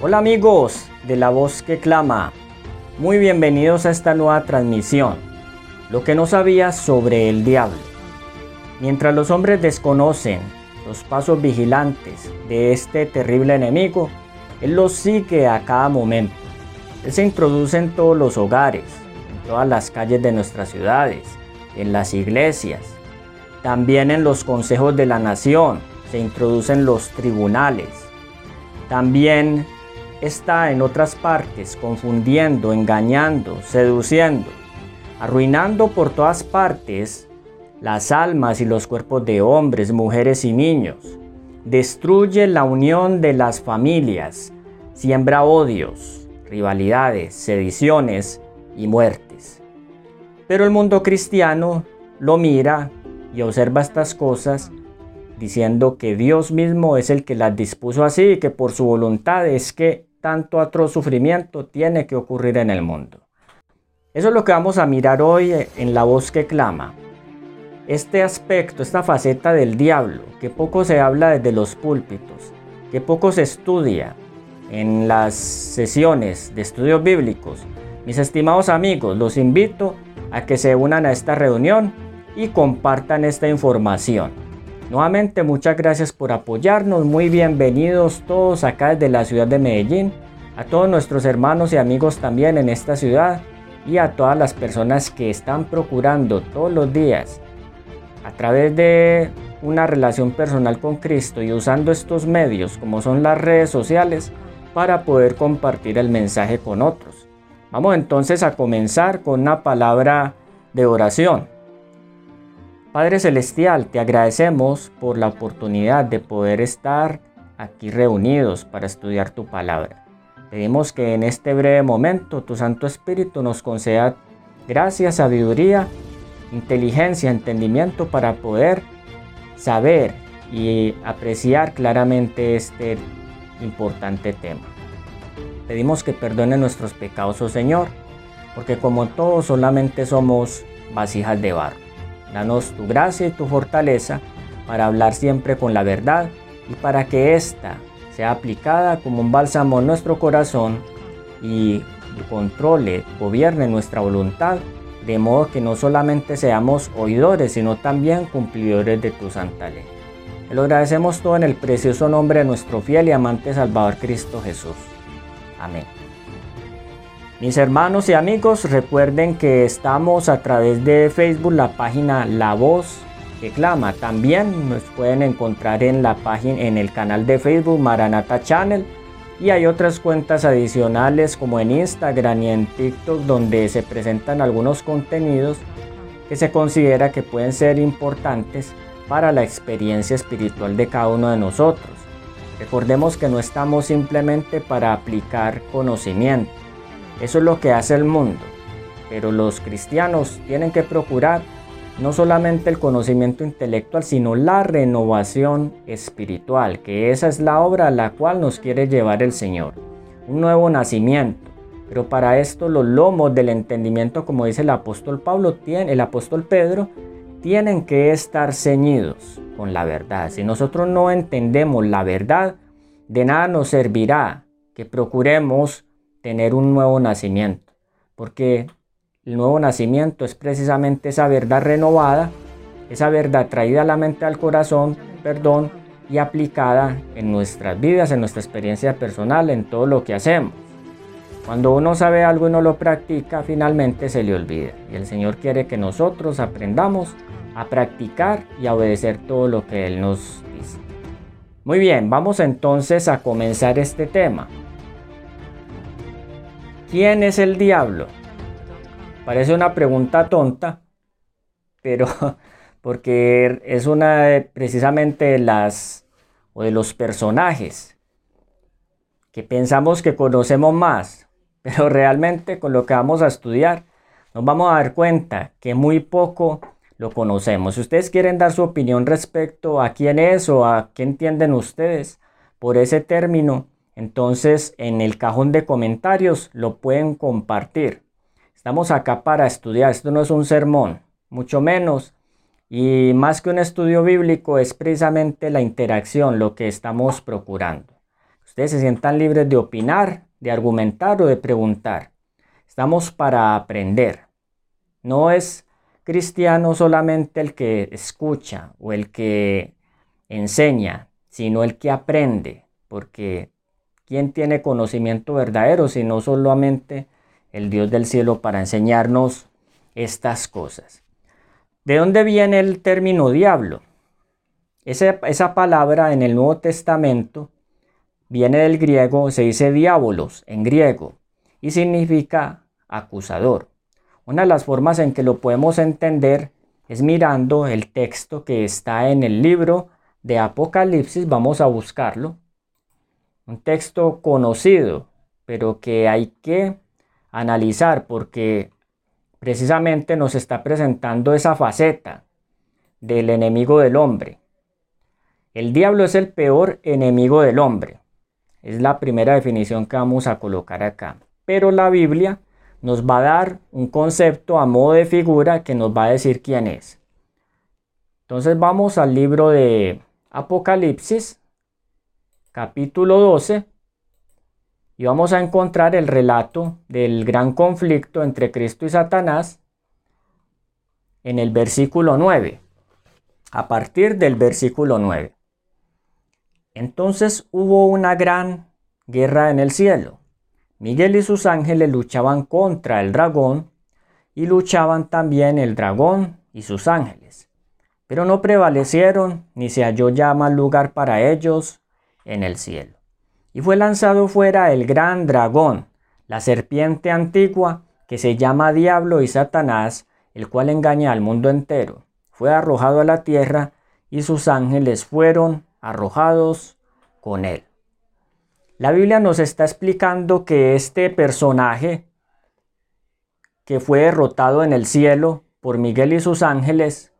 Hola amigos de La Voz que Clama, muy bienvenidos a esta nueva transmisión. Lo que no sabías sobre el diablo. Mientras los hombres desconocen los pasos vigilantes de este terrible enemigo, Él los sigue a cada momento. Él se introduce en todos los hogares, en todas las calles de nuestras ciudades, en las iglesias, también en los consejos de la nación, se introducen los tribunales. También está en otras partes confundiendo, engañando, seduciendo, arruinando por todas partes las almas y los cuerpos de hombres, mujeres y niños. Destruye la unión de las familias, siembra odios, rivalidades, sediciones y muertes. Pero el mundo cristiano lo mira y observa estas cosas diciendo que Dios mismo es el que las dispuso así y que por su voluntad es que tanto atroz sufrimiento tiene que ocurrir en el mundo. Eso es lo que vamos a mirar hoy en la voz que clama. Este aspecto, esta faceta del diablo, que poco se habla desde los púlpitos, que poco se estudia en las sesiones de estudios bíblicos. Mis estimados amigos, los invito a que se unan a esta reunión y compartan esta información. Nuevamente muchas gracias por apoyarnos, muy bienvenidos todos acá desde la ciudad de Medellín, a todos nuestros hermanos y amigos también en esta ciudad y a todas las personas que están procurando todos los días a través de una relación personal con Cristo y usando estos medios como son las redes sociales para poder compartir el mensaje con otros. Vamos entonces a comenzar con una palabra de oración. Padre Celestial, te agradecemos por la oportunidad de poder estar aquí reunidos para estudiar tu palabra. Pedimos que en este breve momento tu Santo Espíritu nos conceda gracia, sabiduría, inteligencia, entendimiento para poder saber y apreciar claramente este importante tema. Pedimos que perdone nuestros pecados, oh Señor, porque como todos solamente somos vasijas de barro. Danos tu gracia y tu fortaleza para hablar siempre con la verdad y para que ésta sea aplicada como un bálsamo en nuestro corazón y controle, gobierne nuestra voluntad, de modo que no solamente seamos oidores, sino también cumplidores de tu santa ley. Te lo agradecemos todo en el precioso nombre de nuestro fiel y amante Salvador Cristo Jesús. Amén. Mis hermanos y amigos, recuerden que estamos a través de Facebook, la página La Voz que Clama. También nos pueden encontrar en la página, en el canal de Facebook Maranata Channel. Y hay otras cuentas adicionales como en Instagram y en TikTok donde se presentan algunos contenidos que se considera que pueden ser importantes para la experiencia espiritual de cada uno de nosotros. Recordemos que no estamos simplemente para aplicar conocimiento eso es lo que hace el mundo. Pero los cristianos tienen que procurar no solamente el conocimiento intelectual, sino la renovación espiritual, que esa es la obra a la cual nos quiere llevar el Señor. Un nuevo nacimiento. Pero para esto los lomos del entendimiento, como dice el apóstol Pablo, el apóstol Pedro, tienen que estar ceñidos con la verdad. Si nosotros no entendemos la verdad, de nada nos servirá que procuremos tener un nuevo nacimiento, porque el nuevo nacimiento es precisamente esa verdad renovada, esa verdad traída a la mente al corazón, perdón, y aplicada en nuestras vidas, en nuestra experiencia personal, en todo lo que hacemos. Cuando uno sabe algo y no lo practica, finalmente se le olvida. Y el Señor quiere que nosotros aprendamos a practicar y a obedecer todo lo que Él nos dice. Muy bien, vamos entonces a comenzar este tema. ¿Quién es el diablo? Parece una pregunta tonta, pero porque es una de, precisamente de las o de los personajes que pensamos que conocemos más, pero realmente con lo que vamos a estudiar nos vamos a dar cuenta que muy poco lo conocemos. Si ustedes quieren dar su opinión respecto a quién es o a qué entienden ustedes por ese término, entonces en el cajón de comentarios lo pueden compartir. Estamos acá para estudiar, esto no es un sermón, mucho menos. Y más que un estudio bíblico es precisamente la interacción lo que estamos procurando. Ustedes se sientan libres de opinar, de argumentar o de preguntar. Estamos para aprender. No es cristiano solamente el que escucha o el que enseña, sino el que aprende, porque ¿quién tiene conocimiento verdadero si no solamente el Dios del cielo para enseñarnos estas cosas? ¿De dónde viene el término diablo? Esa, esa palabra en el Nuevo Testamento viene del griego, se dice diabolos en griego y significa acusador. Una de las formas en que lo podemos entender es mirando el texto que está en el libro de Apocalipsis, vamos a buscarlo. Un texto conocido, pero que hay que analizar porque precisamente nos está presentando esa faceta del enemigo del hombre. El diablo es el peor enemigo del hombre. Es la primera definición que vamos a colocar acá. Pero la Biblia nos va a dar un concepto a modo de figura que nos va a decir quién es. Entonces vamos al libro de Apocalipsis, capítulo 12, y vamos a encontrar el relato del gran conflicto entre Cristo y Satanás en el versículo 9, a partir del versículo 9. Entonces hubo una gran guerra en el cielo Miguel y sus ángeles luchaban contra el dragón y luchaban también el dragón y sus ángeles. Pero no prevalecieron, ni se halló ya más lugar para ellos en el cielo. Y fue lanzado fuera el gran dragón, la serpiente antigua, que se llama Diablo y Satanás, el cual engaña al mundo entero. Fue arrojado a la tierra y sus ángeles fueron arrojados con él. La Biblia nos está explicando que este personaje que fue derrotado en el cielo por Miguel y sus ángeles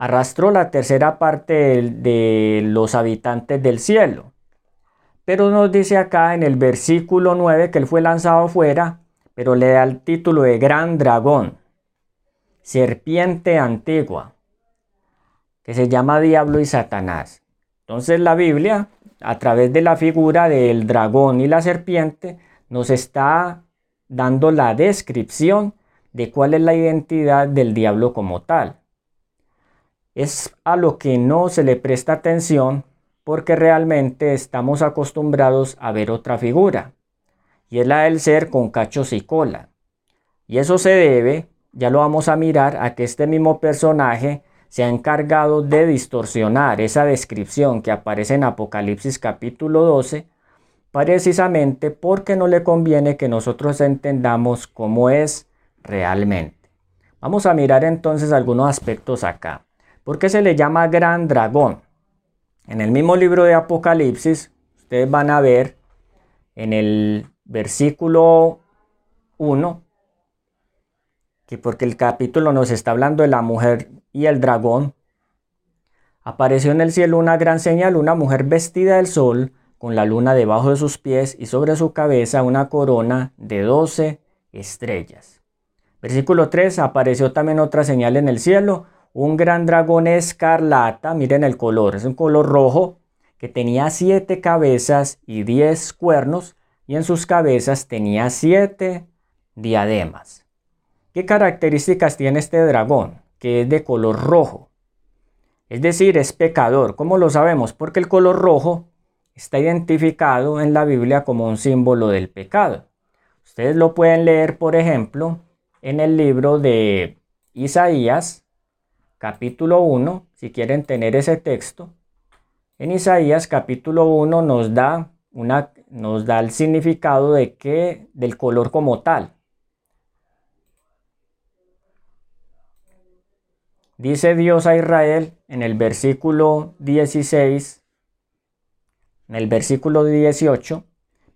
arrastró la tercera parte de, los habitantes del cielo. Pero nos dice acá en el versículo 9 que él fue lanzado fuera, pero le da el título de gran dragón, serpiente antigua, que se llama Diablo y Satanás. Entonces la Biblia a través de la figura del dragón y la serpiente, nos está dando la descripción de cuál es la identidad del diablo como tal. Es a lo que no se le presta atención porque realmente estamos acostumbrados a ver otra figura, y es la del ser con cachos y cola. Y eso se debe, ya lo vamos a mirar, a que este mismo personaje se ha encargado de distorsionar esa descripción que aparece en Apocalipsis capítulo 12, precisamente porque no le conviene que nosotros entendamos cómo es realmente. Vamos a mirar entonces algunos aspectos acá. ¿Por qué se le llama gran dragón? En el mismo libro de Apocalipsis, ustedes van a ver en el versículo 1, que porque el capítulo nos está hablando de la mujer y el dragón, apareció en el cielo una gran señal, una mujer vestida del sol, con la luna debajo de sus pies y sobre su cabeza una corona de doce estrellas. Versículo 3, apareció también otra señal en el cielo, un gran dragón escarlata, miren el color, es un color rojo, que tenía siete cabezas y diez cuernos, y en sus cabezas tenía siete diademas. ¿Qué características tiene este dragón? que es de color rojo. Es decir, es pecador. ¿Cómo lo sabemos? Porque el color rojo está identificado en la Biblia como un símbolo del pecado. Ustedes lo pueden leer, por ejemplo, en el libro de Isaías, capítulo 1, si quieren tener ese texto. En Isaías capítulo 1 nos da, una, nos da el significado de que, del color como tal. Dice Dios a Israel en el versículo 16, en el versículo 18,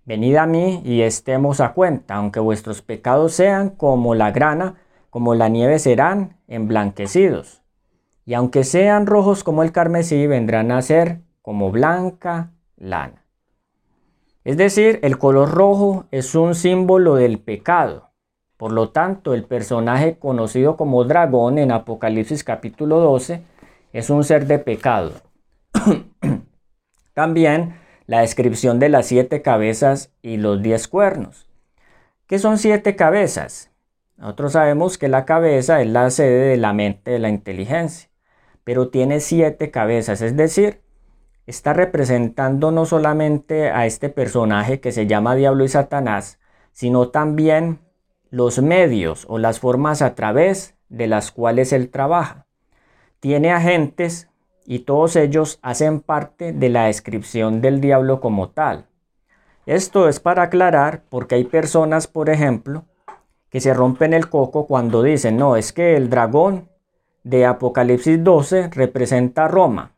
Venid a mí y estemos a cuenta, aunque vuestros pecados sean como la grana, como la nieve serán emblanquecidos. Y aunque sean rojos como el carmesí, vendrán a ser como blanca lana. Es decir, el color rojo es un símbolo del pecado. Por lo tanto, el personaje conocido como dragón en Apocalipsis capítulo 12 es un ser de pecado. También la descripción de las siete cabezas y los diez cuernos. ¿Qué son siete cabezas? Nosotros sabemos que la cabeza es la sede de la mente de la inteligencia, pero tiene siete cabezas, es decir, está representando no solamente a este personaje que se llama Diablo y Satanás, sino también los medios o las formas a través de las cuales él trabaja. Tiene agentes y todos ellos hacen parte de la descripción del diablo como tal. Esto es para aclarar porque hay personas, por ejemplo, que se rompen el coco cuando dicen, no, es que el dragón de Apocalipsis 12 representa a Roma,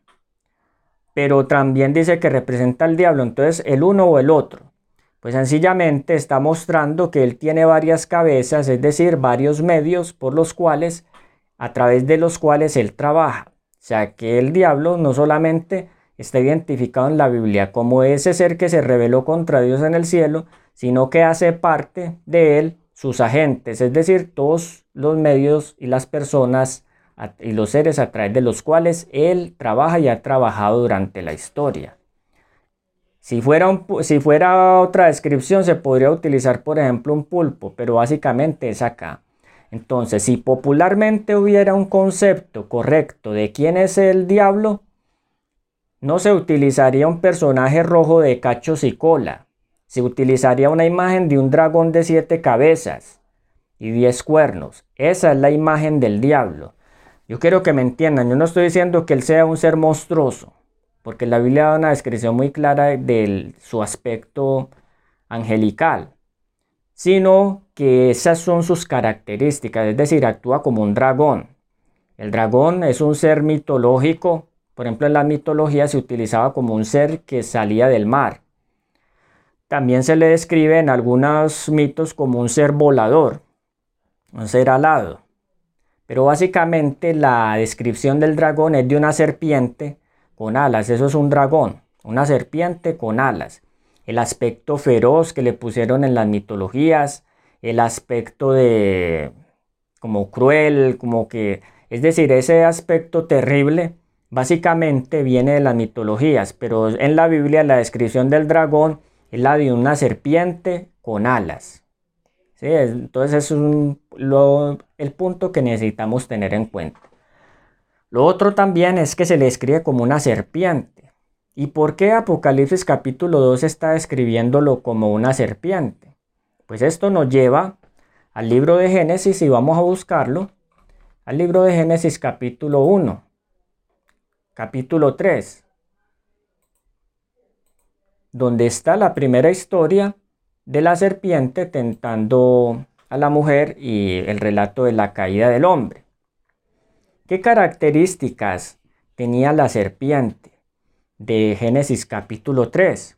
pero también dice que representa al diablo, entonces el uno o el otro. Pues sencillamente está mostrando que él tiene varias cabezas, es decir, varios medios por los cuales, a través de los cuales él trabaja. O sea que el diablo no solamente está identificado en la Biblia como ese ser que se rebeló contra Dios en el cielo, sino que hace parte de él sus agentes, es decir, todos los medios y las personas y los seres a través de los cuales él trabaja y ha trabajado durante la historia. Si fuera, si fuera otra descripción se podría utilizar por ejemplo un pulpo, pero básicamente es acá. Entonces, si popularmente hubiera un concepto correcto de quién es el diablo, no se utilizaría un personaje rojo de cachos y cola. Se utilizaría una imagen de un dragón de siete cabezas y diez cuernos. Esa es la imagen del diablo. Yo quiero que me entiendan, yo no estoy diciendo que él sea un ser monstruoso, porque la Biblia da una descripción muy clara de su aspecto angelical, sino que esas son sus características, es decir, actúa como un dragón. El dragón es un ser mitológico, por ejemplo en la mitología se utilizaba como un ser que salía del mar. También se le describe en algunos mitos como un ser volador, un ser alado. Pero básicamente la descripción del dragón es de una serpiente con alas. Eso es un dragón, una serpiente con alas. El aspecto feroz que le pusieron en las mitologías, el aspecto de como cruel, como que, es decir, ese aspecto terrible básicamente viene de las mitologías, pero en la Biblia la descripción del dragón es la de una serpiente con alas. Entonces es el punto que necesitamos tener en cuenta. Lo otro también es que se le escribe como una serpiente. ¿Y por qué Apocalipsis capítulo 2 está describiéndolo como una serpiente? Pues esto nos lleva al libro de Génesis y vamos a buscarlo. Al libro de Génesis capítulo 1, capítulo 3, donde está la primera historia de la serpiente tentando a la mujer y el relato de la caída del hombre. ¿Qué características tenía la serpiente? De Génesis capítulo 3.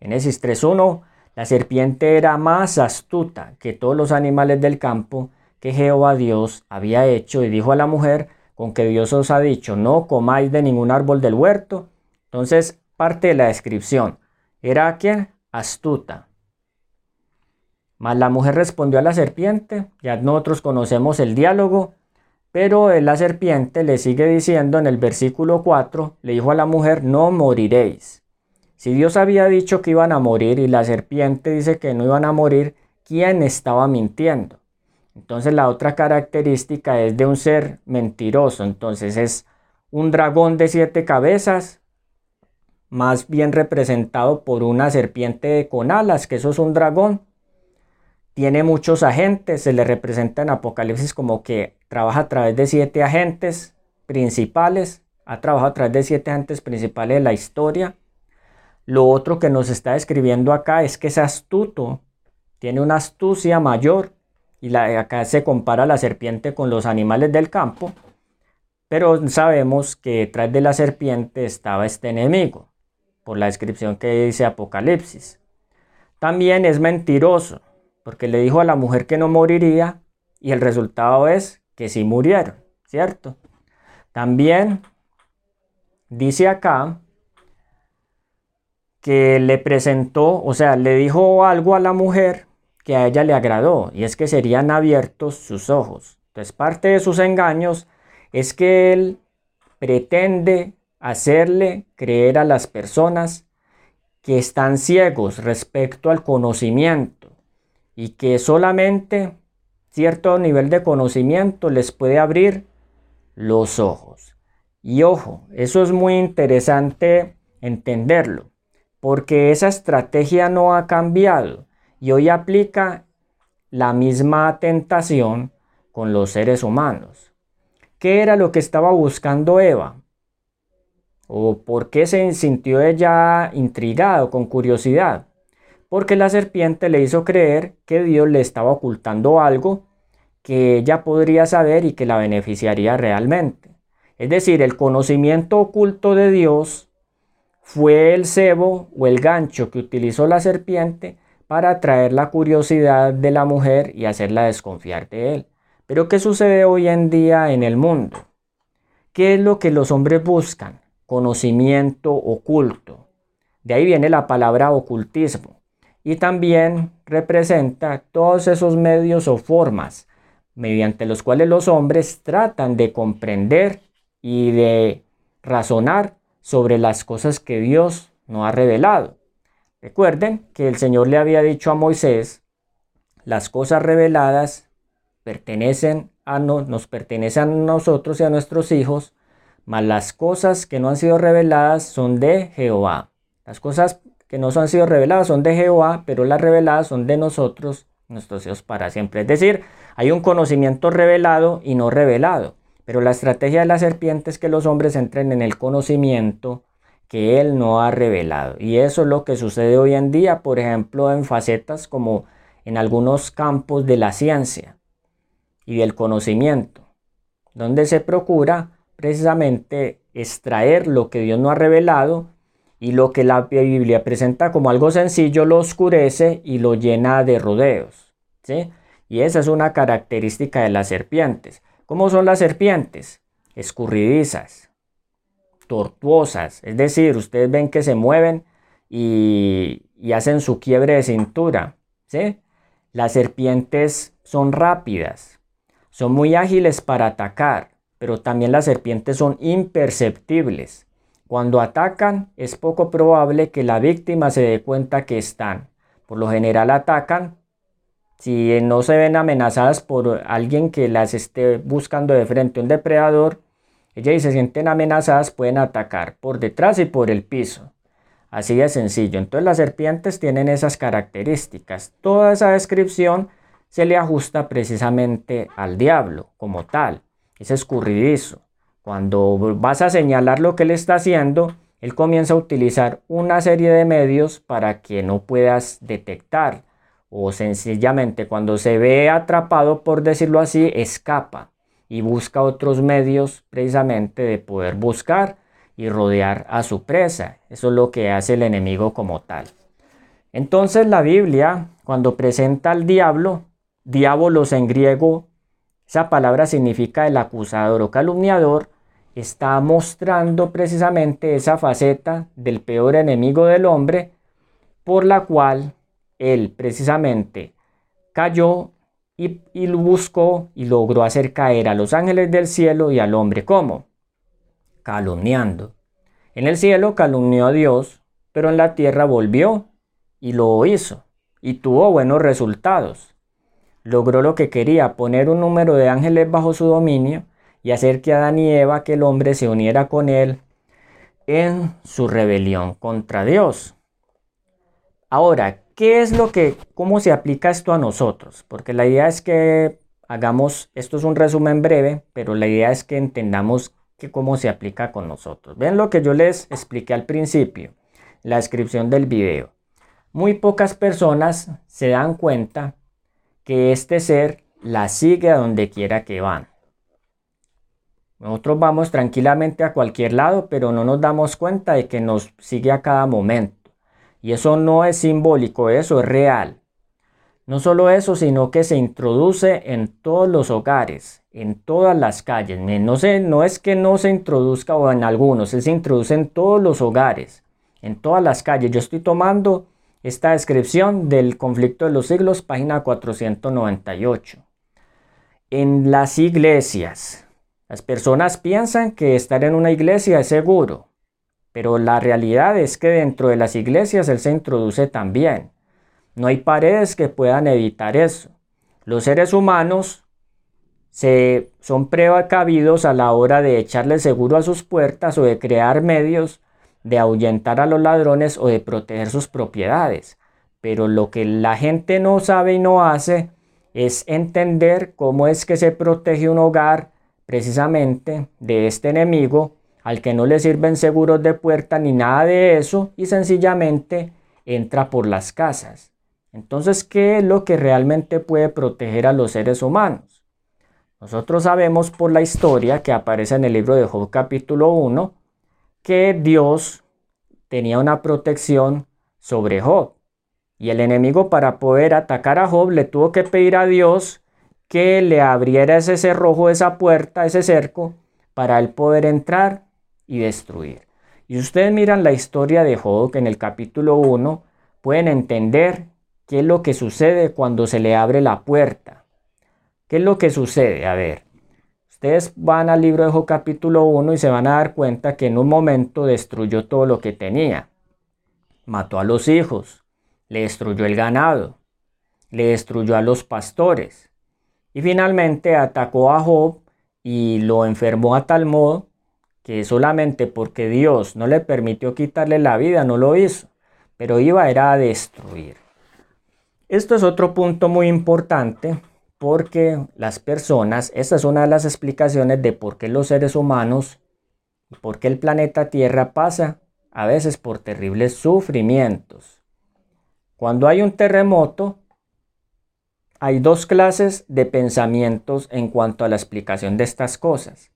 Génesis 3.1. La serpiente era más astuta que todos los animales del campo que Jehová Dios había hecho y dijo a la mujer, con que Dios os ha dicho, no comáis de ningún árbol del huerto. Entonces, parte de la descripción. Era quien astuta. Mas la mujer respondió a la serpiente, ya nosotros conocemos el diálogo, pero la serpiente le sigue diciendo en el versículo 4, le dijo a la mujer, no moriréis. Si Dios había dicho que iban a morir y la serpiente dice que no iban a morir, ¿quién estaba mintiendo? Entonces la otra característica es de un ser mentiroso, entonces es un dragón de siete cabezas, más bien representado por una serpiente con alas, que eso es un dragón, tiene muchos agentes, se le representa en Apocalipsis como que trabaja a través de siete agentes principales, ha trabajado a través de siete agentes principales de la historia. Lo otro que nos está describiendo acá es que es astuto, tiene una astucia mayor y la, acá se compara la serpiente con los animales del campo, pero sabemos que detrás de la serpiente estaba este enemigo, por la descripción que dice Apocalipsis. También es mentiroso, porque le dijo a la mujer que no moriría y el resultado es que sí murieron, ¿cierto? También dice acá que le presentó, o sea, le dijo algo a la mujer que a ella le agradó y es que serían abiertos sus ojos. Entonces parte de sus engaños es que él pretende hacerle creer a las personas que están ciegos respecto al conocimiento y que solamente cierto nivel de conocimiento les puede abrir los ojos. Y ojo, eso es muy interesante entenderlo, porque esa estrategia no ha cambiado y hoy aplica la misma tentación con los seres humanos. ¿Qué era lo que estaba buscando Eva? ¿O por qué se sintió ella intrigado, con curiosidad? Porque la serpiente le hizo creer que Dios le estaba ocultando algo que ella podría saber y que la beneficiaría realmente. Es decir, el conocimiento oculto de Dios fue el cebo o el gancho que utilizó la serpiente para atraer la curiosidad de la mujer y hacerla desconfiar de él. Pero ¿qué sucede hoy en día en el mundo? ¿Qué es lo que los hombres buscan? Conocimiento oculto. De ahí viene la palabra ocultismo. Y también representa todos esos medios o formas mediante los cuales los hombres tratan de comprender y de razonar sobre las cosas que Dios no ha revelado. Recuerden que el Señor le había dicho a Moisés, las cosas reveladas pertenecen a nos pertenecen a nosotros y a nuestros hijos, mas las cosas que no han sido reveladas son de Jehová. Las cosas que no han sido reveladas son de Jehová, pero las reveladas son de nosotros, nuestros hijos para siempre. Es decir, hay un conocimiento revelado y no revelado. Pero la estrategia de la serpiente es que los hombres entren en el conocimiento que él no ha revelado. Y eso es lo que sucede hoy en día, por ejemplo, en facetas como en algunos campos de la ciencia y del conocimiento, donde se procura precisamente extraer lo que Dios no ha revelado y lo que la Biblia presenta como algo sencillo lo oscurece y lo llena de rodeos. ¿sí? Y esa es una característica de las serpientes. ¿Cómo son las serpientes? Escurridizas, tortuosas, es decir, ustedes ven que se mueven y, hacen su quiebre de cintura. ¿sí? Las serpientes son rápidas, son muy ágiles para atacar, pero también las serpientes son imperceptibles. Cuando atacan es poco probable que la víctima se dé cuenta que están. Por lo general atacan si no se ven amenazadas por alguien que las esté buscando de frente, un depredador, ellas y se sienten amenazadas pueden atacar por detrás y por el piso. Así de sencillo. Entonces las serpientes tienen esas características. Toda esa descripción se le ajusta precisamente al diablo como tal. Es escurridizo. Cuando vas a señalar lo que él está haciendo, él comienza a utilizar una serie de medios para que no puedas detectar o sencillamente cuando se ve atrapado, por decirlo así, escapa y busca otros medios precisamente de poder buscar y rodear a su presa. Eso es lo que hace el enemigo como tal. Entonces la Biblia, cuando presenta al diablo, diabolos en griego, esa palabra significa el acusador o calumniador, está mostrando precisamente esa faceta del peor enemigo del hombre por la cual él precisamente cayó y, lo buscó y logró hacer caer a los ángeles del cielo y al hombre. ¿Cómo? Calumniando. En el cielo calumnió a Dios, pero en la tierra volvió y lo hizo y tuvo buenos resultados. Logró lo que quería, poner un número de ángeles bajo su dominio y hacer que Adán y Eva, que el hombre se uniera con él en su rebelión contra Dios. Ahora, ¿Qué es lo que, cómo se aplica esto a nosotros? Porque la idea es que hagamos, esto es un resumen breve, pero la idea es que entendamos que cómo se aplica con nosotros. Ven lo que yo les expliqué al principio, la descripción del video. Muy pocas personas se dan cuenta que este ser la sigue a donde quiera que van. Nosotros vamos tranquilamente a cualquier lado, pero no nos damos cuenta de que nos sigue a cada momento. Y eso no es simbólico, eso es real. No solo eso, sino que se introduce en todos los hogares, en todas las calles. No, sé, no es que no se introduzca o en algunos, se introduce en todos los hogares, en todas las calles. Yo estoy tomando esta descripción del conflicto de los siglos, página 498. En las iglesias, las personas piensan que estar en una iglesia es seguro. pero la realidad es que dentro de las iglesias Él se introduce también. No hay paredes que puedan evitar eso. Los seres humanos se, son precavidos a la hora de echarle seguro a sus puertas o de crear medios de ahuyentar a los ladrones o de proteger sus propiedades. Pero lo que la gente no sabe y no hace es entender cómo es que se protege un hogar precisamente de este enemigo al que no le sirven seguros de puerta ni nada de eso y sencillamente entra por las casas. Entonces, ¿qué es lo que realmente puede proteger a los seres humanos? Nosotros sabemos por la historia que aparece en el libro de Job capítulo 1 que Dios tenía una protección sobre Job. Y el enemigo para poder atacar a Job le tuvo que pedir a Dios que le abriera ese cerrojo, esa puerta, ese cerco, para él poder entrar y destruir. Y ustedes miran la historia de Job en el capítulo 1, pueden entender qué es lo que sucede cuando se le abre la puerta. ¿Qué es lo que sucede? A ver, ustedes van al libro de Job capítulo 1 y se van a dar cuenta que en un momento destruyó todo lo que tenía. Mató a los hijos, le destruyó el ganado, le destruyó a los pastores y finalmente atacó a Job y lo enfermó a tal modo que solamente porque Dios no le permitió quitarle la vida no lo hizo, pero iba era a destruir. Esto es otro punto muy importante porque las personas, esta es una de las explicaciones de por qué los seres humanos, por qué el planeta Tierra pasa a veces por terribles sufrimientos. Cuando hay un terremoto, hay dos clases de pensamientos en cuanto a la explicación de estas cosas.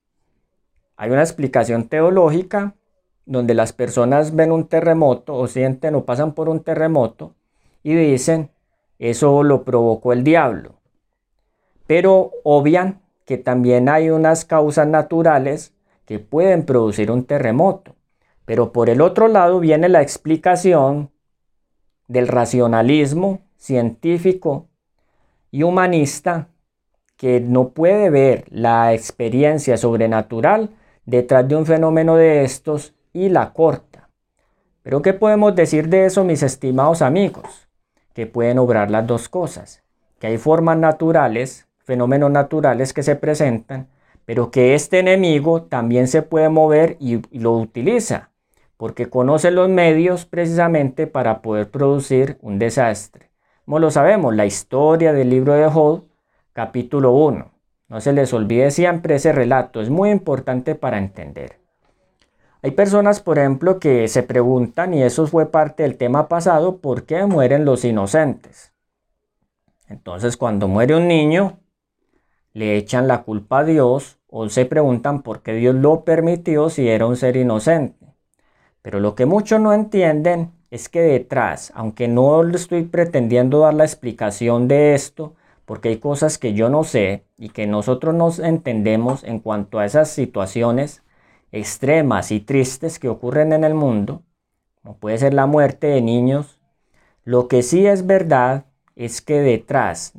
Hay una explicación teológica donde las personas ven un terremoto o sienten o pasan por un terremoto y dicen, eso lo provocó el diablo. Pero obvian que también hay unas causas naturales que pueden producir un terremoto. Pero por el otro lado viene la explicación del racionalismo científico y humanista que no puede ver la experiencia sobrenatural detrás de un fenómeno de estos y la corta. Pero ¿qué podemos decir de eso, mis estimados amigos? Que pueden obrar las dos cosas, que hay formas naturales, fenómenos naturales que se presentan, pero que este enemigo también se puede mover y, lo utiliza porque conoce los medios precisamente para poder producir un desastre. Como lo sabemos, la historia del libro de Job, capítulo 1. No se les olvide siempre ese relato, es muy importante para entender. Hay personas, por ejemplo, que se preguntan, y eso fue parte del tema pasado, ¿por qué mueren los inocentes? Entonces, cuando muere un niño, le echan la culpa a Dios o se preguntan por qué Dios lo permitió si era un ser inocente. Pero lo que muchos no entienden es que detrás, aunque no estoy pretendiendo dar la explicación de esto, porque hay cosas que yo no sé y que nosotros no entendemos en cuanto a esas situaciones extremas y tristes que ocurren en el mundo, como puede ser la muerte de niños, lo que sí es verdad es que detrás,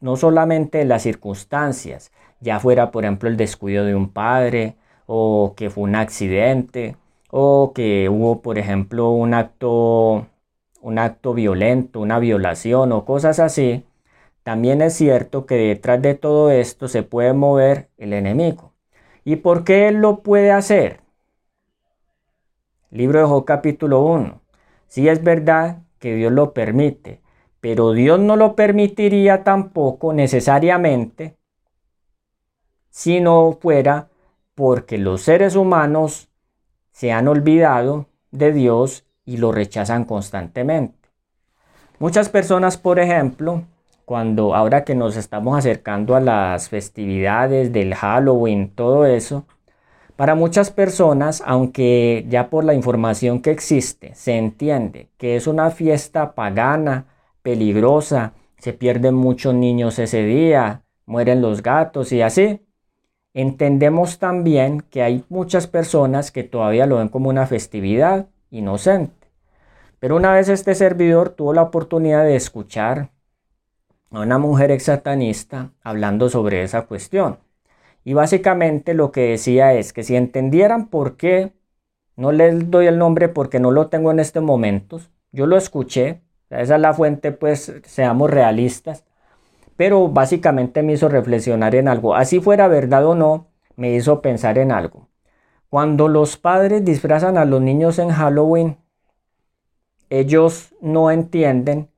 no solamente las circunstancias, ya fuera por ejemplo el descuido de un padre o que fue un accidente o que hubo, por ejemplo, un acto, un acto violento, una violación o cosas así, también es cierto que detrás de todo esto se puede mover el enemigo. ¿Y por qué él lo puede hacer? Libro de Job capítulo 1. Sí es verdad que Dios lo permite, pero Dios no lo permitiría tampoco necesariamente si no fuera porque los seres humanos se han olvidado de Dios y lo rechazan constantemente. Muchas personas, por ejemplo, cuando ahora que nos estamos acercando a las festividades del Halloween, todo eso, para muchas personas, aunque ya por la información que existe se entiende que es una fiesta pagana, peligrosa, se pierden muchos niños ese día, mueren los gatos y así, Entendemos también que hay muchas personas que todavía lo ven como una festividad inocente. Pero una vez este servidor tuvo la oportunidad de escuchar a una mujer ex satanista hablando sobre esa cuestión. Y básicamente lo que decía es que si entendieran por qué No les doy el nombre porque no lo tengo en este momento. Yo lo escuché. Esa es la fuente, pues seamos realistas. Pero básicamente me hizo reflexionar en algo. Así fuera verdad o no, me hizo pensar en algo. Cuando los padres disfrazan a los niños en Halloween, ellos no entienden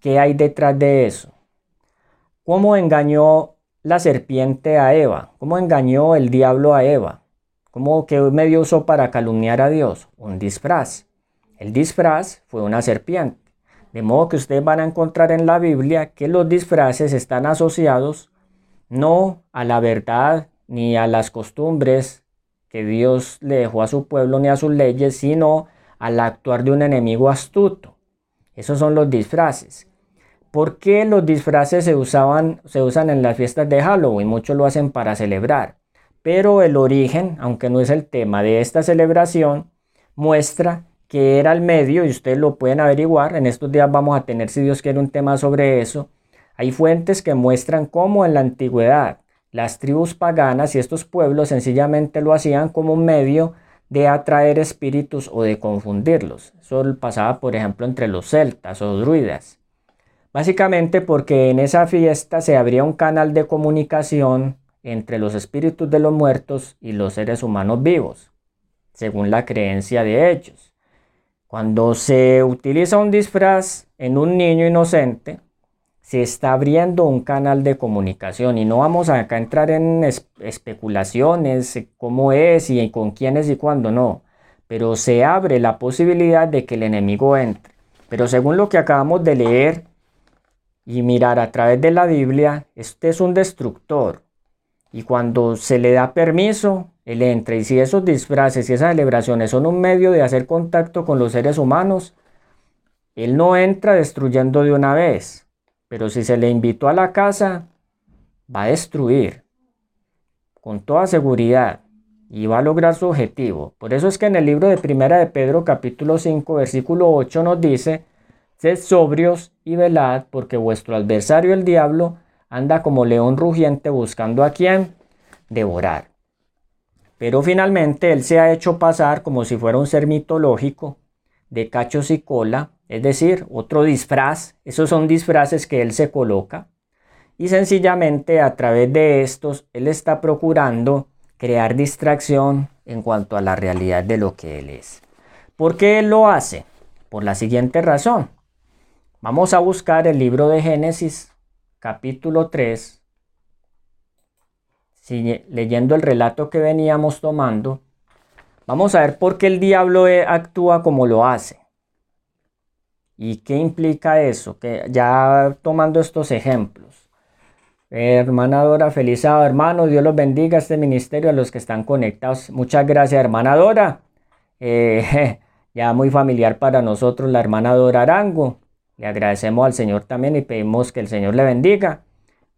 qué hay detrás de eso. ¿Cómo engañó la serpiente a Eva? ¿Cómo engañó el diablo a Eva? ¿Cómo que medio usó para calumniar a Dios? Un disfraz. El disfraz fue una serpiente. De modo que ustedes van a encontrar en la Biblia que los disfraces están asociados no a la verdad ni a las costumbres que Dios le dejó a su pueblo ni a sus leyes, sino al actuar de un enemigo astuto. Esos son los disfraces. ¿Por qué los disfraces se, usaban, se usan en las fiestas de Halloween? Muchos lo hacen para celebrar. Pero el origen, aunque no es el tema de esta celebración, muestra que era el medio, y ustedes lo pueden averiguar, en estos días vamos a tener, si Dios quiere, un tema sobre eso. Hay fuentes que muestran cómo en la antigüedad las tribus paganas y estos pueblos sencillamente lo hacían como un medio de atraer espíritus o de confundirlos. Eso pasaba, por ejemplo, entre los celtas o druidas. Básicamente porque en esa fiesta se abría un canal de comunicación entre los espíritus de los muertos y los seres humanos vivos, según la creencia de ellos. Cuando se utiliza un disfraz en un niño inocente, se está abriendo un canal de comunicación y no vamos acá a entrar en especulaciones, eh, cómo es y con quiénes y cuándo, no. Pero se abre la posibilidad de que el enemigo entre. Pero según lo que acabamos de leer y mirar a través de la Biblia, este es un destructor. Y cuando se le da permiso, él entra. Y si esos disfraces y esas celebraciones son un medio de hacer contacto con los seres humanos, él no entra destruyendo de una vez pero si se le invitó a la casa, va a destruir con toda seguridad y va a lograr su objetivo. Por eso es que en el libro de Primera de Pedro capítulo 5 versículo 8 nos dice, sed sobrios y velad porque vuestro adversario el diablo anda como león rugiente buscando a quien devorar. Pero finalmente él se ha hecho pasar como si fuera un ser mitológico de cachos y cola es decir, otro disfraz, esos son disfraces que él se coloca y sencillamente a través de estos él está procurando crear distracción en cuanto a la realidad de lo que él es. ¿Por qué él lo hace? Por la siguiente razón. Vamos a buscar el libro de Génesis capítulo 3, leyendo el relato que veníamos tomando, vamos a ver por qué el diablo actúa como lo hace. ¿Y qué implica eso? Que ya tomando estos ejemplos. hermana Dora, feliz sábado, hermano. Dios los bendiga este ministerio a los que están conectados. Muchas gracias, hermana Dora. Eh, ya muy familiar para nosotros, la hermana Dora Arango. Le agradecemos al Señor también y pedimos que el Señor le bendiga.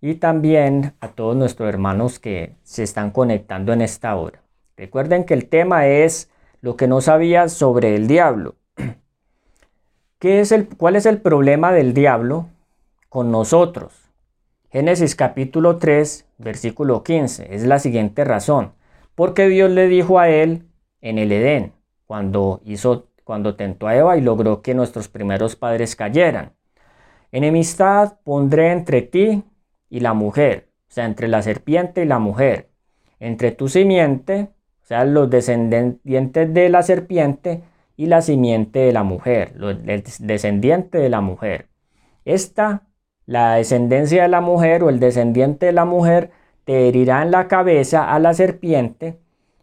Y también a todos nuestros hermanos que se están conectando en esta hora. Recuerden que el tema es lo que no sabías sobre el diablo. es el, ¿Cuál es el problema del diablo con nosotros? Génesis capítulo 3, versículo 15. Es la siguiente razón. Porque Dios le dijo a él en el Edén, cuando hizo, cuando tentó a Eva y logró que nuestros primeros padres cayeran. Enemistad pondré entre ti y la mujer, o sea, entre la serpiente y la mujer, entre tu simiente, o sea, los descendientes de la serpiente, y la simiente de la mujer, el descendiente de la mujer. Esta, la descendencia de la mujer o el descendiente de la mujer, te herirá en la cabeza a la serpiente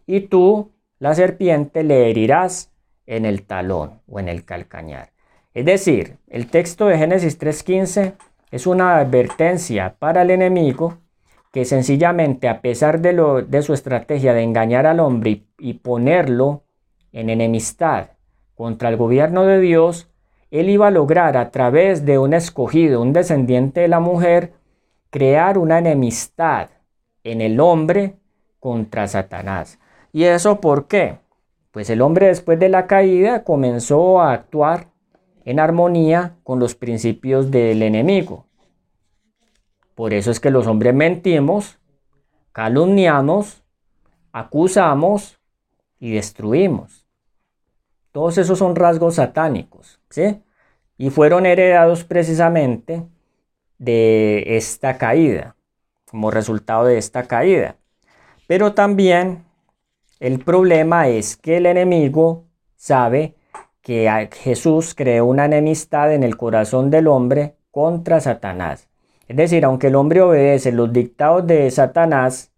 y tú, la serpiente, le herirás en el talón o en el calcañar. Es decir, el texto de Génesis 3.15 es una advertencia para el enemigo que sencillamente a pesar de, lo, de su estrategia de engañar al hombre y ponerlo en enemistad contra el gobierno de Dios, él iba a lograr a través de un escogido, un descendiente de la mujer, crear una enemistad en el hombre contra Satanás. ¿Y eso por qué? Pues el hombre después de la caída comenzó a actuar en armonía con los principios del enemigo. Por eso es que los hombres mentimos, calumniamos, acusamos y destruimos. Todos esos son rasgos satánicos, ¿sí? Y fueron heredados precisamente de esta caída, como resultado de esta caída. Pero también el problema es que el enemigo sabe que Jesús creó una enemistad en el corazón del hombre contra Satanás. Es decir, aunque el hombre obedece los dictados de Satanás,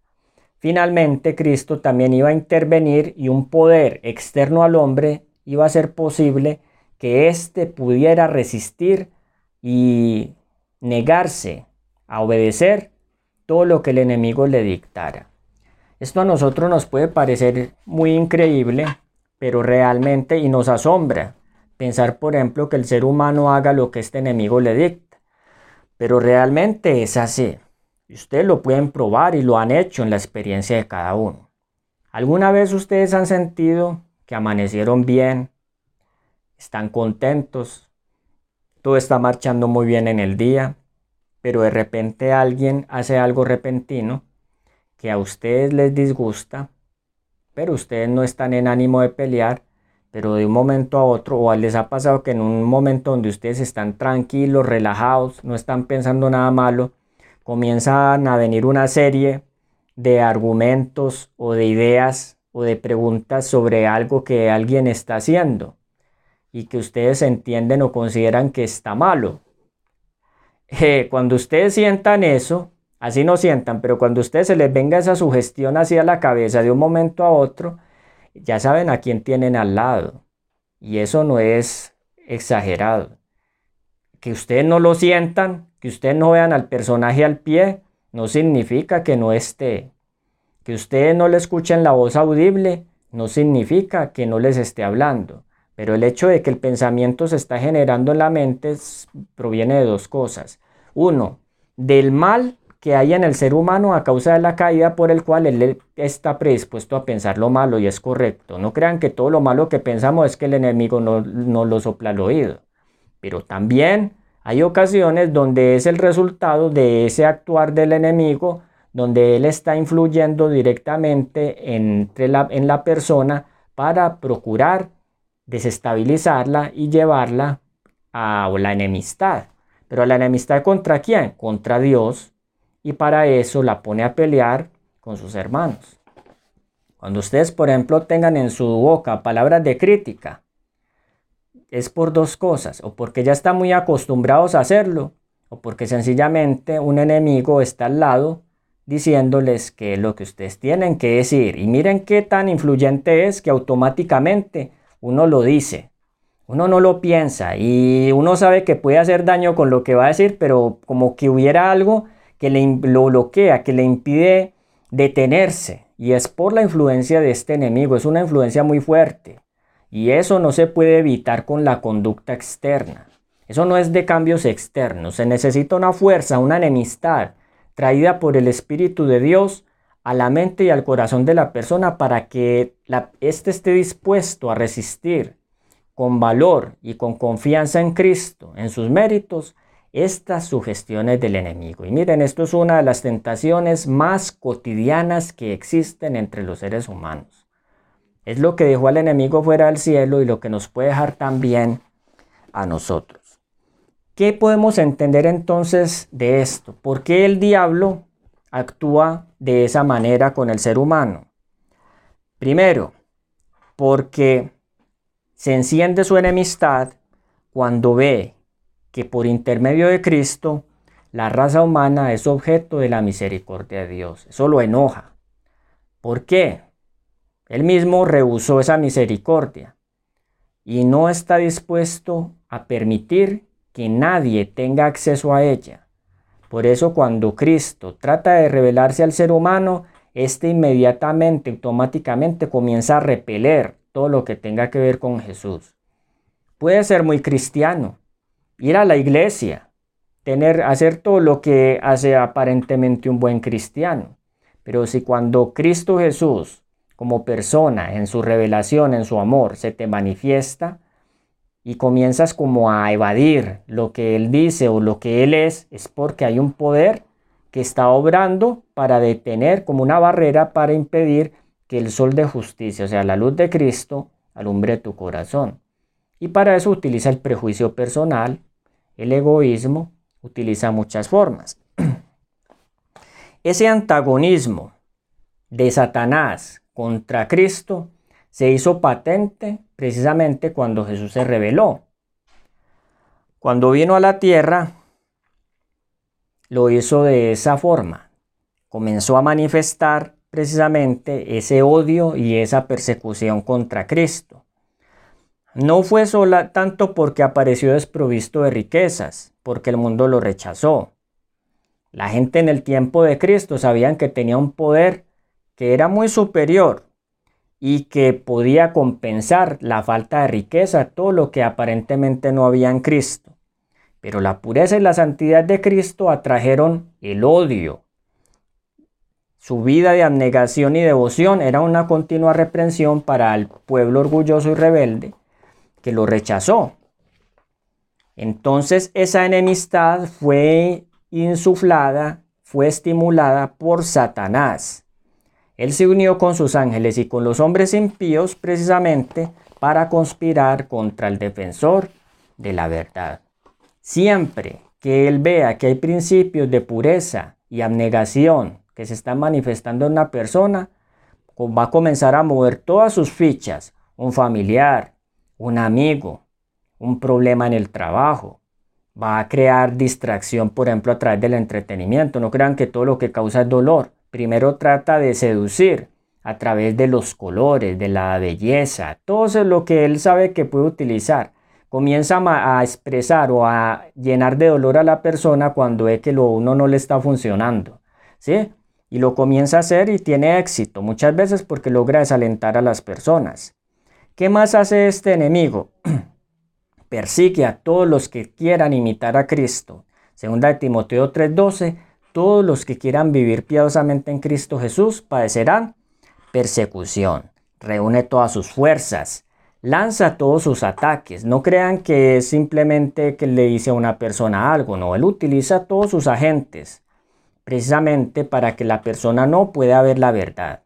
finalmente Cristo también iba a intervenir y un poder externo al hombre iba a ser posible que éste pudiera resistir y negarse a obedecer todo lo que el enemigo le dictara. Esto a nosotros nos puede parecer muy increíble, pero realmente y nos asombra pensar, por ejemplo, que el ser humano haga lo que este enemigo le dicta. Pero realmente es así. Ustedes lo pueden probar y lo han hecho en la experiencia de cada uno. ¿Alguna vez ustedes han sentido que amanecieron bien, están contentos, todo está marchando muy bien en el día, pero de repente alguien hace algo repentino que a ustedes les disgusta, pero ustedes no están en ánimo de pelear pero de un momento a otro, o les ha pasado que en un momento donde ustedes están tranquilos, relajados, no están pensando nada malo, comienzan a venir una serie de argumentos o de ideas o de preguntas sobre algo que alguien está haciendo y que ustedes entienden o consideran que está malo. Eh, cuando ustedes sientan eso, así no sientan, pero cuando ustedes se les venga esa sugestión hacia la cabeza de un momento a otro, ya saben a quién tienen al lado. Y eso no es exagerado. Que ustedes no lo sientan, que ustedes no vean al personaje al pie, no significa que no esté. Que ustedes no le escuchen la voz audible, no significa que no les esté hablando. Pero el hecho de que el pensamiento se está generando en la mente proviene de dos cosas. Uno, del mal que hay en el ser humano a causa de la caída por el cual él está predispuesto a pensar lo malo y es correcto. No crean que todo lo malo que pensamos es que el enemigo no, no lo sopla al oído. Pero también hay ocasiones donde es el resultado de ese actuar del enemigo, donde él está influyendo directamente entre la, en la persona para procurar desestabilizarla y llevarla a la enemistad. Pero la enemistad contra quién? Contra Dios, y para eso la pone a pelear con sus hermanos. Cuando ustedes, por ejemplo, tengan en su boca palabras de crítica, es por dos cosas, o porque ya están muy acostumbrados a hacerlo, o porque sencillamente un enemigo está al lado diciéndoles que lo que ustedes tienen que decir. Y miren qué tan influyente es que automáticamente uno lo dice. Uno no lo piensa y uno sabe que puede hacer daño con lo que va a decir, pero como que hubiera algo que lo bloquea, que le impide detenerse. Y es por la influencia de este enemigo, es una influencia muy fuerte. Y eso no se puede evitar con la conducta externa. Eso no es de cambios externos. Se necesita una fuerza, una enemistad traída por el Espíritu de Dios a la mente y al corazón de la persona para que éste esté dispuesto a resistir con valor y con confianza en Cristo, en sus méritos, estas sugestiones del enemigo. Y miren, esto es una de las tentaciones más cotidianas que existen entre los seres humanos. Es lo que dejó al enemigo fuera del cielo y lo que nos puede dejar también a nosotros. ¿Qué podemos entender entonces de esto? ¿Por qué el diablo actúa de esa manera con el ser humano? Primero, porque se enciende su enemistad cuando ve que por intermedio de Cristo la raza humana es objeto de la misericordia de Dios. Eso lo enoja. ¿Por qué? Él mismo rehusó esa misericordia y no está dispuesto a permitir que nadie tenga acceso a ella. Por eso cuando Cristo trata de revelarse al ser humano, éste inmediatamente, automáticamente comienza a repeler todo lo que tenga que ver con Jesús. Puede ser muy cristiano, ir a la iglesia, tener, hacer todo lo que hace aparentemente un buen cristiano. Pero si cuando Cristo Jesús, como persona, en su revelación, en su amor, se te manifiesta y comienzas como a evadir lo que Él dice o lo que Él es, es porque hay un poder que está obrando para detener como una barrera para impedir que el sol de justicia, o sea, la luz de Cristo, alumbre tu corazón. Y para eso utiliza el prejuicio personal, el egoísmo, utiliza muchas formas. Ese antagonismo de Satanás contra Cristo se hizo patente precisamente cuando Jesús se reveló. Cuando vino a la tierra, lo hizo de esa forma. Comenzó a manifestar precisamente ese odio y esa persecución contra Cristo. No fue sola tanto porque apareció desprovisto de riquezas, porque el mundo lo rechazó. La gente en el tiempo de Cristo sabían que tenía un poder que era muy superior y que podía compensar la falta de riqueza, todo lo que aparentemente no había en Cristo. Pero la pureza y la santidad de Cristo atrajeron el odio. Su vida de abnegación y devoción era una continua reprensión para el pueblo orgulloso y rebelde que lo rechazó. Entonces esa enemistad fue insuflada, fue estimulada por Satanás. Él se unió con sus ángeles y con los hombres impíos precisamente para conspirar contra el defensor de la verdad. Siempre que él vea que hay principios de pureza y abnegación que se están manifestando en una persona, va a comenzar a mover todas sus fichas, un familiar, un amigo, un problema en el trabajo. Va a crear distracción, por ejemplo, a través del entretenimiento. No crean que todo lo que causa es dolor. Primero trata de seducir a través de los colores, de la belleza, todo eso es lo que él sabe que puede utilizar. Comienza a expresar o a llenar de dolor a la persona cuando ve que lo uno no le está funcionando. ¿Sí? Y lo comienza a hacer y tiene éxito, muchas veces porque logra desalentar a las personas. ¿Qué más hace este enemigo? Persigue a todos los que quieran imitar a Cristo. Segunda de Timoteo 3:12, todos los que quieran vivir piadosamente en Cristo Jesús padecerán persecución. Reúne todas sus fuerzas, lanza todos sus ataques. No crean que es simplemente que le dice a una persona algo, no, él utiliza todos sus agentes precisamente para que la persona no pueda ver la verdad.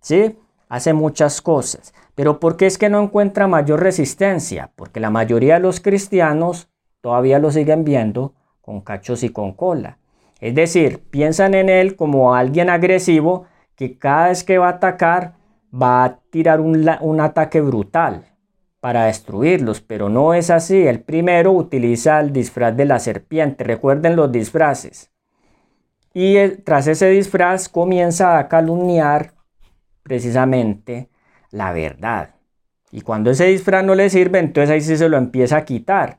¿Sí? Hace muchas cosas. Pero ¿por qué es que no encuentra mayor resistencia? Porque la mayoría de los cristianos todavía lo siguen viendo con cachos y con cola. Es decir, piensan en él como alguien agresivo que cada vez que va a atacar va a tirar un, un ataque brutal para destruirlos, pero no es así. El primero utiliza el disfraz de la serpiente. Recuerden los disfraces. Y tras ese disfraz comienza a calumniar precisamente la verdad. Y cuando ese disfraz no le sirve, entonces ahí sí se lo empieza a quitar.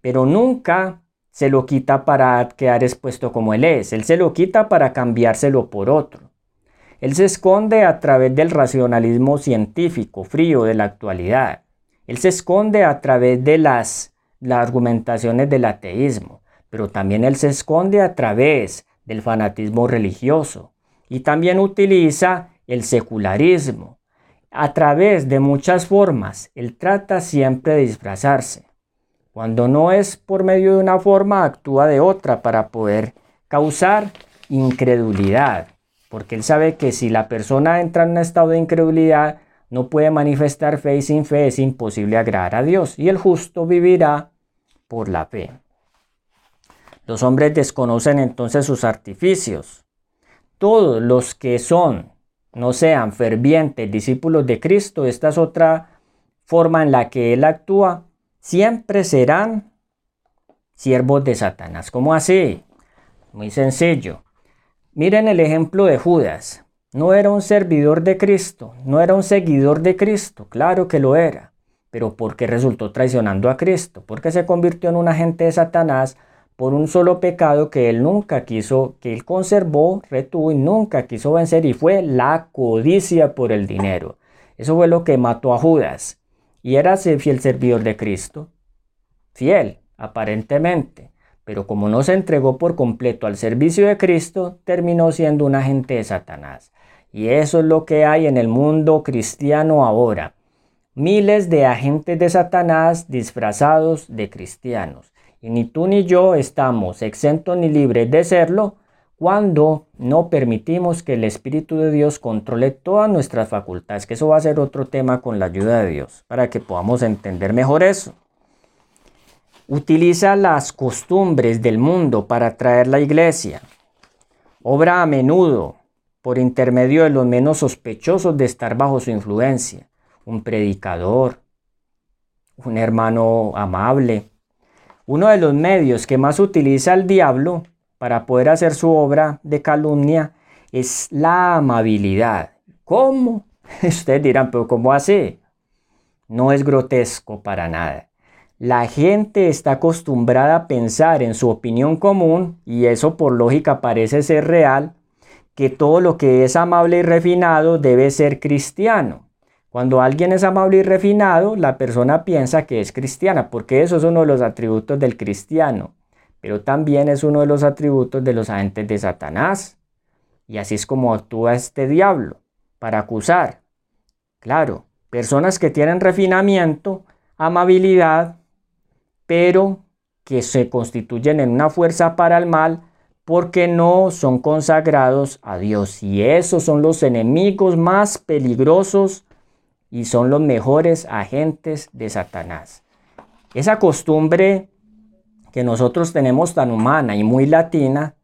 Pero nunca se lo quita para quedar expuesto como él es. Él se lo quita para cambiárselo por otro. Él se esconde a través del racionalismo científico frío de la actualidad. Él se esconde a través de las, las argumentaciones del ateísmo. Pero también él se esconde a través del fanatismo religioso. Y también utiliza el secularismo, a través de muchas formas. Él trata siempre de disfrazarse. Cuando no es por medio de una forma, actúa de otra para poder causar incredulidad. Porque él sabe que si la persona entra en un estado de incredulidad, no puede manifestar fe y sin fe es imposible agradar a Dios. Y el justo vivirá por la fe. Los hombres desconocen entonces sus artificios. Todos los que son no sean fervientes discípulos de Cristo, esta es otra forma en la que Él actúa, siempre serán siervos de Satanás. ¿Cómo así? Muy sencillo. Miren el ejemplo de Judas. No era un servidor de Cristo, no era un seguidor de Cristo, claro que lo era. Pero ¿por qué resultó traicionando a Cristo? Porque se convirtió en un agente de Satanás por un solo pecado que él nunca quiso, que él conservó, retuvo y nunca quiso vencer y fue la codicia por el dinero. Eso fue lo que mató a Judas. Y era fiel servidor de Cristo. Fiel, aparentemente. Pero como no se entregó por completo al servicio de Cristo, terminó siendo un agente de Satanás. Y eso es lo que hay en el mundo cristiano ahora. Miles de agentes de Satanás disfrazados de cristianos y ni tú ni yo estamos exentos ni libres de serlo cuando no permitimos que el Espíritu de Dios controle todas nuestras facultades, que eso va a ser otro tema con la ayuda de Dios, para que podamos entender mejor eso. Utiliza las costumbres del mundo para traer la iglesia. Obra a menudo por intermedio de los menos sospechosos de estar bajo su influencia. Un predicador, un hermano amable. Uno de los medios que más utiliza el diablo para poder hacer su obra de calumnia es la amabilidad. ¿Cómo? Ustedes dirán, pero ¿cómo hace? No es grotesco para nada. La gente está acostumbrada a pensar en su opinión común, y eso por lógica parece ser real, que todo lo que es amable y refinado debe ser cristiano. Cuando alguien es amable y refinado, la persona piensa que es cristiana, porque eso es uno de los atributos del cristiano, pero también es uno de los atributos de los agentes de Satanás. Y así es como actúa este diablo, para acusar. Claro, personas que tienen refinamiento, amabilidad, pero que se constituyen en una fuerza para el mal, porque no son consagrados a Dios. Y esos son los enemigos más peligrosos y son los mejores agentes de Satanás. Esa costumbre que nosotros tenemos tan humana y muy latina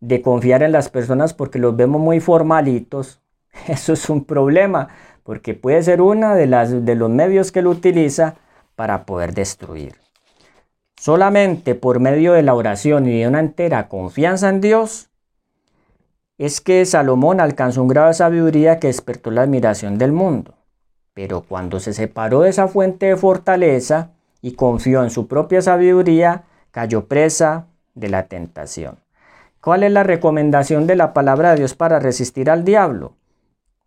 de confiar en las personas porque los vemos muy formalitos, eso es un problema, porque puede ser una de, las, de los medios que él utiliza para poder destruir. Solamente por medio de la oración y de una entera confianza en Dios es que Salomón alcanzó un grado de sabiduría que despertó la admiración del mundo. Pero cuando se separó de esa fuente de fortaleza y confió en su propia sabiduría, cayó presa de la tentación. ¿Cuál es la recomendación de la palabra de Dios para resistir al diablo?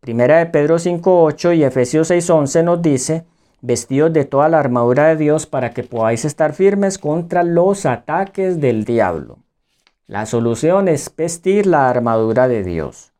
Primera de Pedro 5.8 y Efesios 6.11 nos dice, vestidos de toda la armadura de Dios para que podáis estar firmes contra los ataques del diablo. La solución es vestir la armadura de Dios.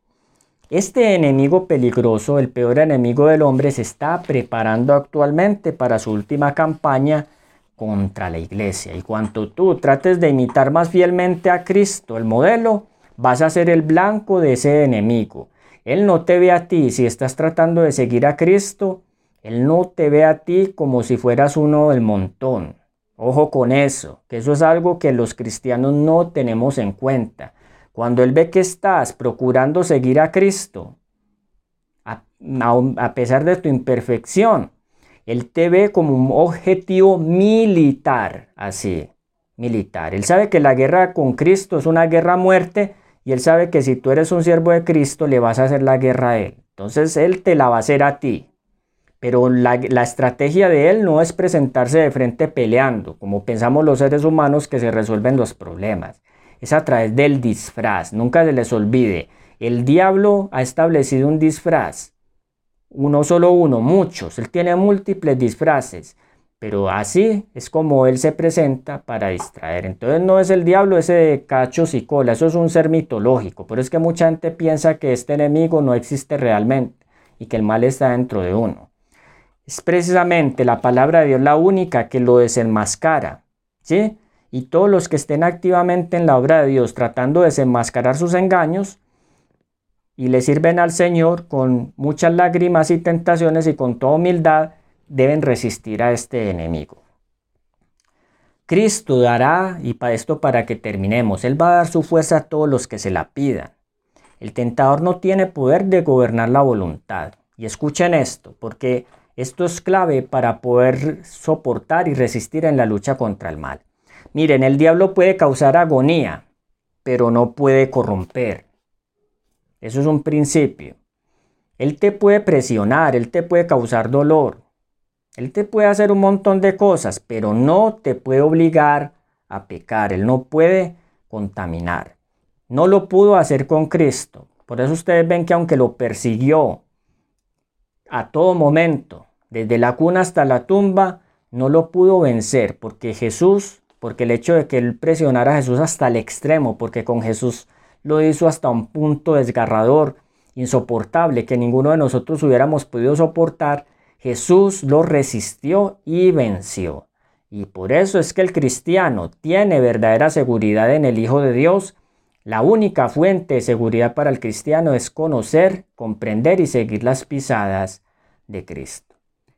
Este enemigo peligroso, el peor enemigo del hombre, se está preparando actualmente para su última campaña contra la iglesia. Y cuanto tú trates de imitar más fielmente a Cristo, el modelo, vas a ser el blanco de ese enemigo. Él no te ve a ti si estás tratando de seguir a Cristo, él no te ve a ti como si fueras uno del montón. Ojo con eso, que eso es algo que los cristianos no tenemos en cuenta. Cuando Él ve que estás procurando seguir a Cristo, a, a, pesar de tu imperfección, Él te ve como un objetivo militar, así, militar. Él sabe que la guerra con Cristo es una guerra a muerte y Él sabe que si tú eres un siervo de Cristo, le vas a hacer la guerra a Él. Entonces Él te la va a hacer a ti. Pero la, estrategia de él no es presentarse de frente peleando, como pensamos los seres humanos que se resuelven los problemas. Es a través del disfraz. Nunca se les olvide. El diablo ha establecido un disfraz. Uno solo uno, muchos. Él tiene múltiples disfraces. Pero así es como él se presenta para distraer. Entonces no es el diablo ese de cachos y cola. Eso es un ser mitológico. Pero es que mucha gente piensa que este enemigo no existe realmente y que el mal está dentro de uno. Es precisamente la palabra de Dios la única que lo desenmascara. ¿Sí? Y todos los que estén activamente en la obra de Dios tratando de desenmascarar sus engaños y le sirven al Señor con muchas lágrimas y tentaciones y con toda humildad, deben resistir a este enemigo. Cristo dará, y para esto para que terminemos, Él va a dar su fuerza a todos los que se la pidan. El tentador no tiene poder de gobernar la voluntad. Y escuchen esto, porque esto es clave para poder soportar y resistir en la lucha contra el mal. Miren, el diablo puede causar agonía, pero no puede corromper. Eso es un principio. Él te puede presionar, él te puede causar dolor, él te puede hacer un montón de cosas, pero no te puede obligar a pecar, él no puede contaminar. No lo pudo hacer con Cristo. Por eso ustedes ven que aunque lo persiguió, a todo momento, desde la cuna hasta la tumba, no lo pudo vencer, porque Jesús, porque el hecho de que él presionara a Jesús hasta el extremo, porque con Jesús lo hizo hasta un punto desgarrador, insoportable, que ninguno de nosotros hubiéramos podido soportar, Jesús lo resistió y venció. Y por eso es que el cristiano tiene verdadera seguridad en el Hijo de Dios, La única fuente de seguridad para el cristiano es conocer, comprender y seguir las pisadas de Cristo.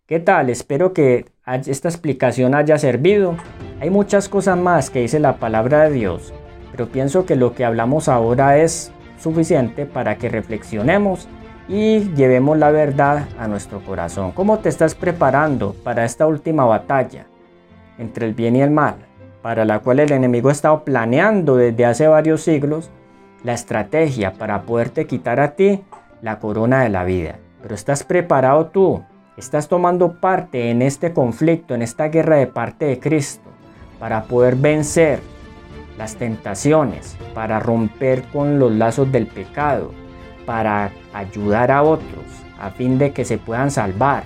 ¿Qué tal? Espero que esta explicación haya servido. Hay muchas cosas más que dice la palabra de Dios, pero pienso que lo que hablamos ahora es suficiente para que reflexionemos y llevemos la verdad a nuestro corazón. ¿Cómo te estás preparando para esta última batalla entre el bien y el mal, para la cual el enemigo ha estado planeando desde hace varios siglos la estrategia para poderte quitar a ti la corona de la vida? Pero estás preparado tú, estás tomando parte en este conflicto, en esta guerra de parte de Cristo, para poder vencer las tentaciones, para romper con los lazos del pecado, para ayudar a otros a fin de que se puedan salvar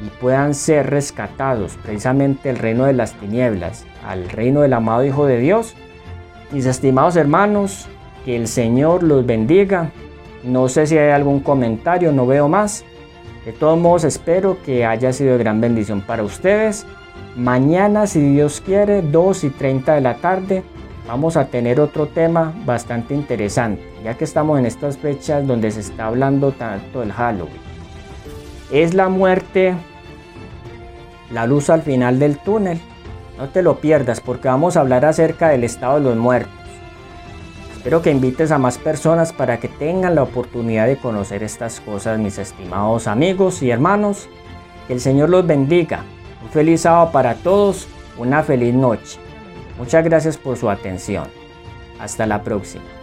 y puedan ser rescatados precisamente el reino de las tinieblas al reino del amado Hijo de Dios. Mis estimados hermanos, que el Señor los bendiga. No sé si hay algún comentario, no veo más. De todos modos, espero que haya sido de gran bendición para ustedes. Mañana, si Dios quiere, 2 y 30 de la tarde, vamos a tener otro tema bastante interesante, ya que estamos en estas fechas donde se está hablando tanto del Halloween. Es la muerte, la luz al final del túnel. No te lo pierdas porque vamos a hablar acerca del estado de los muertos. Espero que invites a más personas para que tengan la oportunidad de conocer estas cosas, mis estimados amigos y hermanos. Que el Señor los bendiga. Un feliz sábado para todos, una feliz noche. Muchas gracias por su atención. Hasta la próxima.